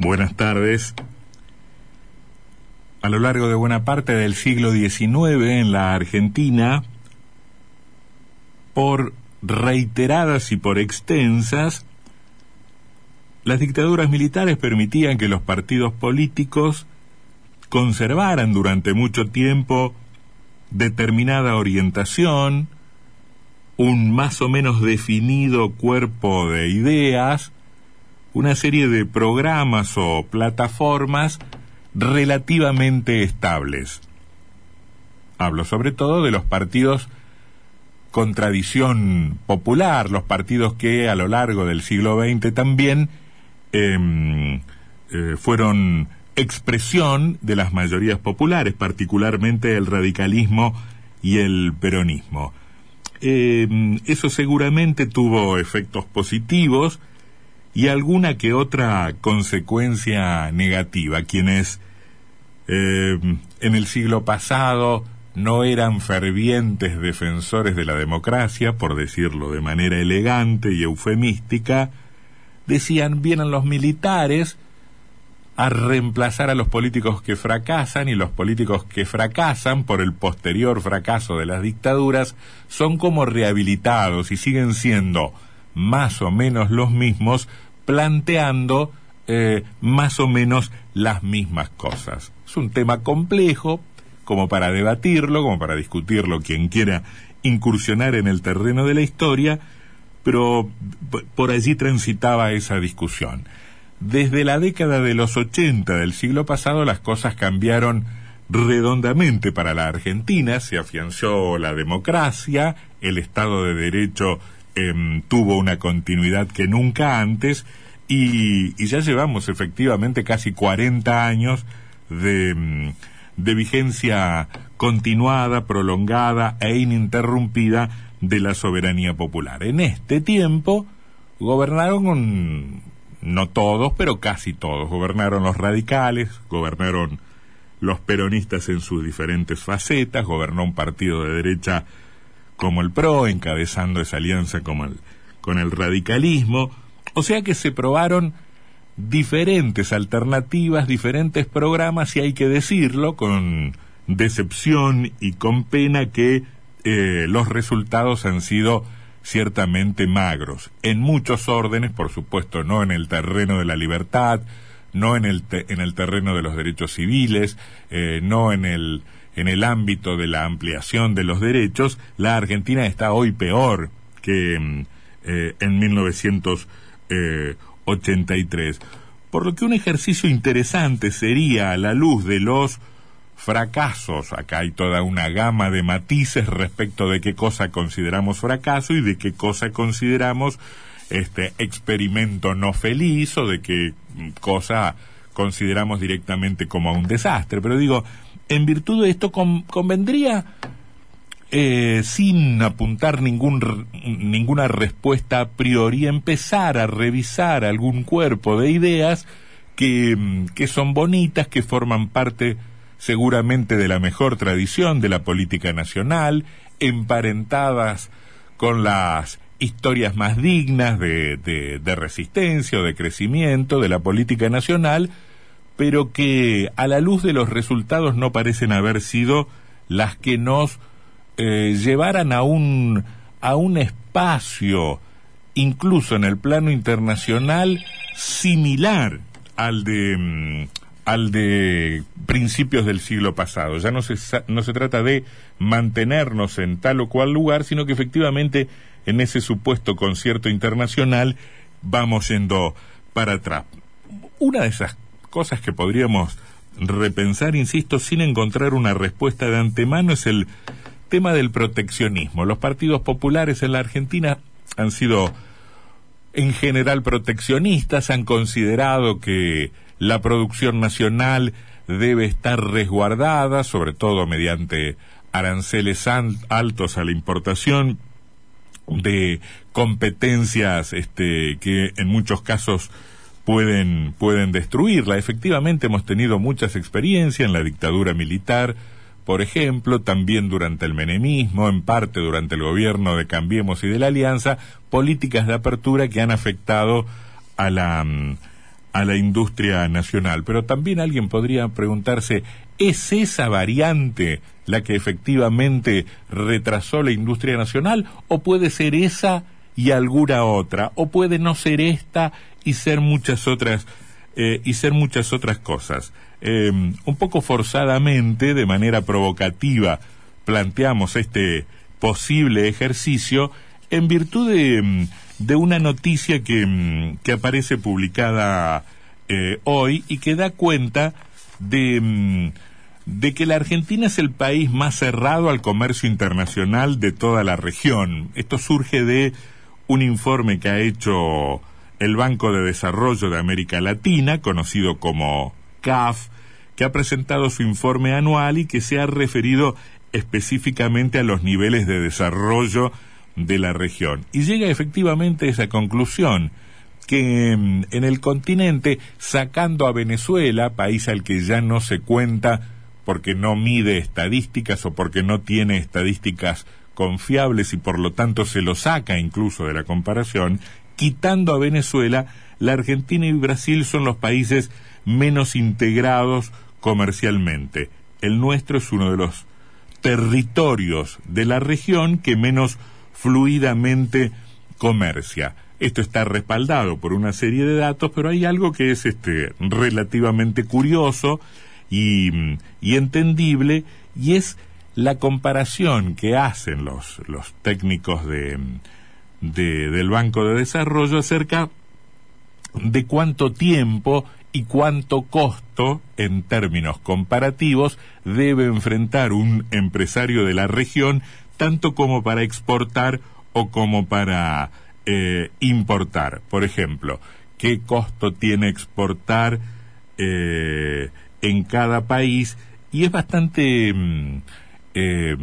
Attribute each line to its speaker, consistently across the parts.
Speaker 1: Buenas tardes. A lo largo de buena parte del siglo XIX en la Argentina, por reiteradas y por extensas, las dictaduras militares permitían que los partidos políticos conservaran durante mucho tiempo determinada orientación, un más o menos definido cuerpo de ideas, una serie de programas o plataformas relativamente estables. Hablo sobre todo de los partidos con tradición popular, los partidos que a lo largo del siglo XX también em, eh, fueron expresión de las mayorías populares, particularmente el radicalismo y el peronismo. Em, eso seguramente tuvo efectos positivos y alguna que otra consecuencia negativa. Quienes em, en el siglo pasado no eran fervientes defensores de la democracia, por decirlo de manera elegante y eufemística, decían vienen los militares a reemplazar a los políticos que fracasan y los políticos que fracasan por el posterior fracaso de las dictaduras son como rehabilitados y siguen siendo más o menos los mismos planteando eh, más o menos las mismas cosas. Es un tema complejo como para debatirlo, como para discutirlo quien quiera incursionar en el terreno de la historia, pero por allí transitaba esa discusión. Desde la década de los 80 del siglo pasado las cosas cambiaron redondamente para la Argentina, se afianzó la democracia, el Estado de Derecho em, tuvo una continuidad que nunca antes y, ya llevamos efectivamente casi 40 años de, em, de vigencia continuada, prolongada e ininterrumpida de la soberanía popular. En este tiempo gobernaron no todos, pero casi todos. Gobernaron los radicales, gobernaron los peronistas en sus diferentes facetas, gobernó un partido de derecha como el PRO, encabezando esa alianza como el, con el radicalismo. O sea que se probaron diferentes alternativas, diferentes programas, y hay que decirlo con decepción y con pena que eh, los resultados han sido ciertamente magros, en muchos órdenes, por supuesto, no en el terreno de la libertad, no en el, en el terreno de los derechos civiles, eh, no en el, en el ámbito de la ampliación de los derechos, la Argentina está hoy peor que mm, eh, en 1983. Por lo que un ejercicio interesante sería, a la luz de los fracasos. Acá hay toda una gama de matices respecto de qué cosa consideramos fracaso y de qué cosa consideramos este experimento no feliz o de qué cosa consideramos directamente como un desastre. Pero digo, en virtud de esto convendría, eh, sin apuntar ninguna respuesta a priori, empezar a revisar algún cuerpo de ideas que, que son bonitas, que forman parte seguramente de la mejor tradición de la política nacional, emparentadas con las historias más dignas de, de, resistencia o de crecimiento de la política nacional, pero que a la luz de los resultados no parecen haber sido las que nos eh, llevaran a un, a un espacio, incluso en el plano internacional, similar al de, mm, al de principios del siglo pasado. Ya no se, no se trata de mantenernos en tal o cual lugar, sino que efectivamente en ese supuesto concierto internacional vamos yendo para atrás. Una de esas cosas que podríamos repensar, insisto, sin encontrar una respuesta de antemano es el tema del proteccionismo. Los partidos populares en la Argentina han sido en general proteccionistas, han considerado que la producción nacional debe estar resguardada, sobre todo mediante aranceles altos a la importación de competencias este, que en muchos casos pueden, pueden destruirla. Efectivamente hemos tenido muchas experiencias en la dictadura militar, por ejemplo, también durante el menemismo, en parte durante el gobierno de Cambiemos y de la Alianza, políticas de apertura que han afectado a la, a la industria nacional. Pero también alguien podría preguntarse, ¿es esa variante la que efectivamente retrasó la industria nacional o puede ser esa y alguna otra o puede no ser esta y ser muchas otras eh, y ser muchas otras cosas? Em, un poco forzadamente, de manera provocativa, planteamos este posible ejercicio en virtud de, em, de una noticia que, em, que aparece publicada eh, hoy y que da cuenta de, de que la Argentina es el país más cerrado al comercio internacional de toda la región. Esto surge de un informe que ha hecho el Banco de Desarrollo de América Latina, conocido como CAF, que ha presentado su informe anual y que se ha referido específicamente a los niveles de desarrollo de la región. Y llega efectivamente a esa conclusión que mm, en el continente, sacando a Venezuela, país al que ya no se cuenta porque no mide estadísticas o porque no tiene estadísticas confiables y por lo tanto se lo saca incluso de la comparación, quitando a Venezuela, la Argentina y Brasil son los países menos integrados comercialmente. El nuestro es uno de los territorios de la región que menos fluidamente comercia. Esto está respaldado por una serie de datos, pero hay algo que es este relativamente curioso y, y entendible, y es la comparación que hacen los, los técnicos de, de, del Banco de Desarrollo acerca de cuánto tiempo y cuánto costo, en términos comparativos, debe enfrentar un empresario de la región, tanto como para exportar o como para eh, importar. Por ejemplo, qué costo tiene exportar eh, en cada país y es bastante mm, eh,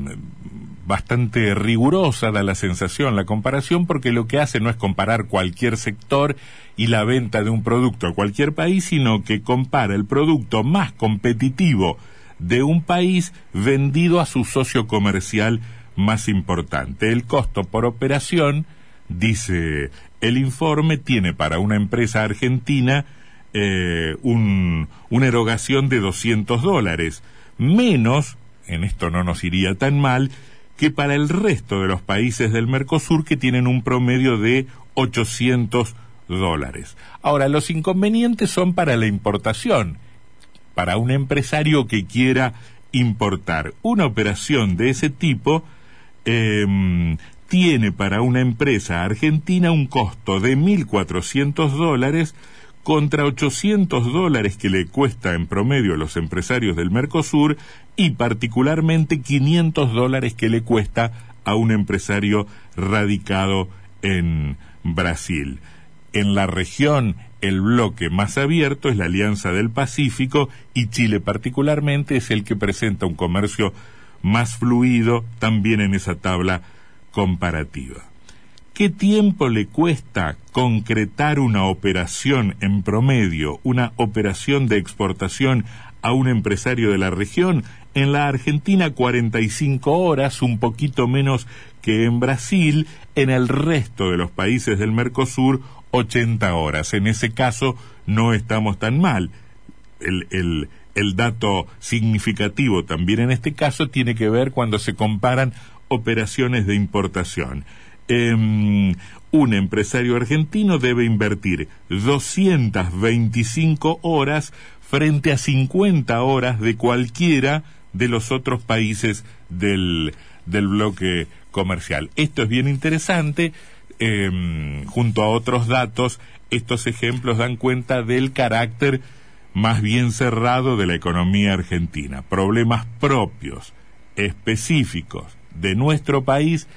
Speaker 1: bastante rigurosa da la sensación la comparación porque lo que hace no es comparar cualquier sector y la venta de un producto a cualquier país sino que compara el producto más competitivo de un país vendido a su socio comercial más importante. El costo por operación dice el informe tiene para una empresa argentina eh, un, una erogación de 200 dólares menos en esto no nos iría tan mal, que para el resto de los países del Mercosur que tienen un promedio de 800 dólares. Ahora, los inconvenientes son para la importación, para un empresario que quiera importar. Una operación de ese tipo em, tiene para una empresa argentina un costo de 1.400 dólares contra 800 dólares que le cuesta en promedio a los empresarios del Mercosur y particularmente 500 dólares que le cuesta a un empresario radicado en Brasil. En la región, el bloque más abierto es la Alianza del Pacífico y Chile particularmente es el que presenta un comercio más fluido también en esa tabla comparativa. ¿Qué tiempo le cuesta concretar una operación en promedio, una operación de exportación a un empresario de la región? En la Argentina 45 horas, un poquito menos que en Brasil, en el resto de los países del Mercosur 80 horas. En ese caso no estamos tan mal. El, el, el dato significativo también en este caso tiene que ver cuando se comparan operaciones de importación eh, un empresario argentino debe invertir 225 horas frente a 50 horas de cualquiera de los otros países del, del bloque comercial. Esto es bien interesante. Eh, junto a otros datos, estos ejemplos dan cuenta del carácter más bien cerrado de la economía argentina. Problemas propios, específicos de nuestro país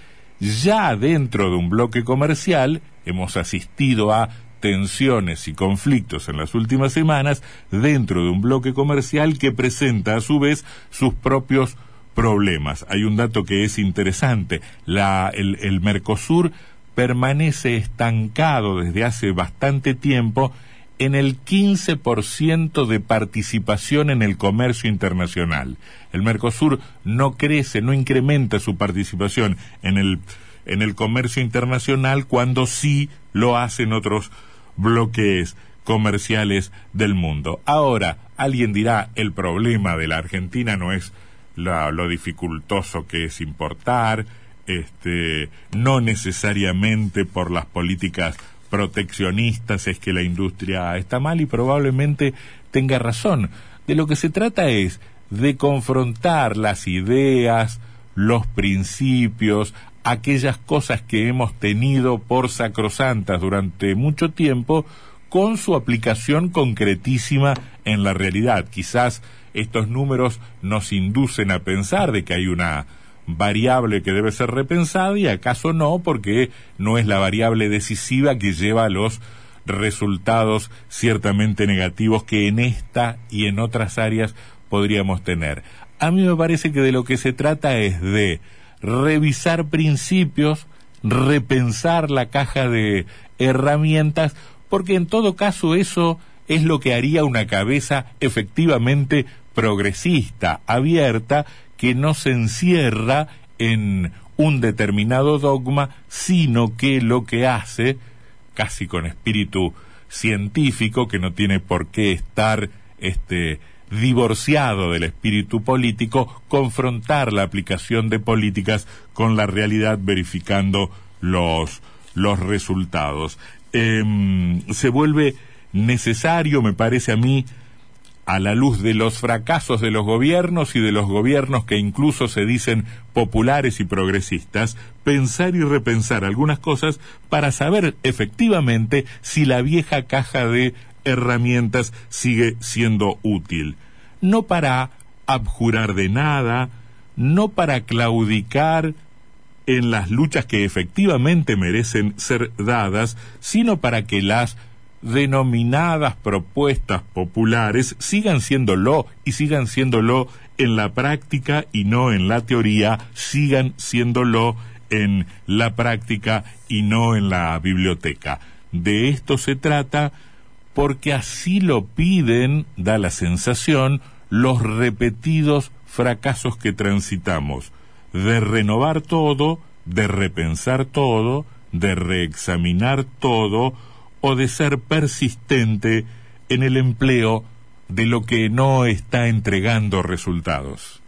Speaker 1: ya dentro de un bloque comercial hemos asistido a tensiones y conflictos en las últimas semanas dentro de un bloque comercial que presenta a su vez sus propios problemas. Hay un dato que es interesante. La, el, el Mercosur permanece estancado desde hace bastante tiempo en el 15% de participación en el comercio internacional. El Mercosur no crece, no incrementa su participación en el, en el comercio internacional cuando sí lo hacen otros bloques comerciales del mundo. Ahora, alguien dirá, el problema de la Argentina no es lo dificultoso que es importar, este, no necesariamente por las políticas proteccionistas es que la industria está mal y probablemente tenga razón. De lo que se trata es de confrontar las ideas, los principios, aquellas cosas que hemos tenido por sacrosantas durante mucho tiempo con su aplicación concretísima en la realidad. Quizás estos números nos inducen a pensar de que hay una variable que debe ser repensada y acaso no, porque no es la variable decisiva que lleva a los resultados ciertamente negativos que en esta y en otras áreas podríamos tener. A mí me parece que de lo que se trata es de revisar principios, repensar la caja de herramientas, porque en todo caso eso es lo que haría una cabeza efectivamente progresista, abierta, que no se encierra en un determinado dogma, sino que lo que hace, casi con espíritu científico, que no tiene por qué estar este divorciado del espíritu político, confrontar la aplicación de políticas con la realidad verificando los, los resultados. Em, se vuelve necesario, me parece a mí, a la luz de los fracasos de los gobiernos y de los gobiernos que incluso se dicen populares y progresistas, pensar y repensar algunas cosas para saber efectivamente si la vieja caja de herramientas sigue siendo útil. No para abjurar de nada, no para claudicar en las luchas que efectivamente merecen ser dadas, sino para que las denominadas propuestas populares sigan siéndolo y sigan siéndolo en la práctica y no en la teoría, sigan siéndolo en la práctica y no en la biblioteca. De esto se trata porque así lo piden, da la sensación, los repetidos fracasos que transitamos, de renovar todo, de repensar todo, de reexaminar todo, o de ser persistente en el empleo de lo que no está entregando resultados.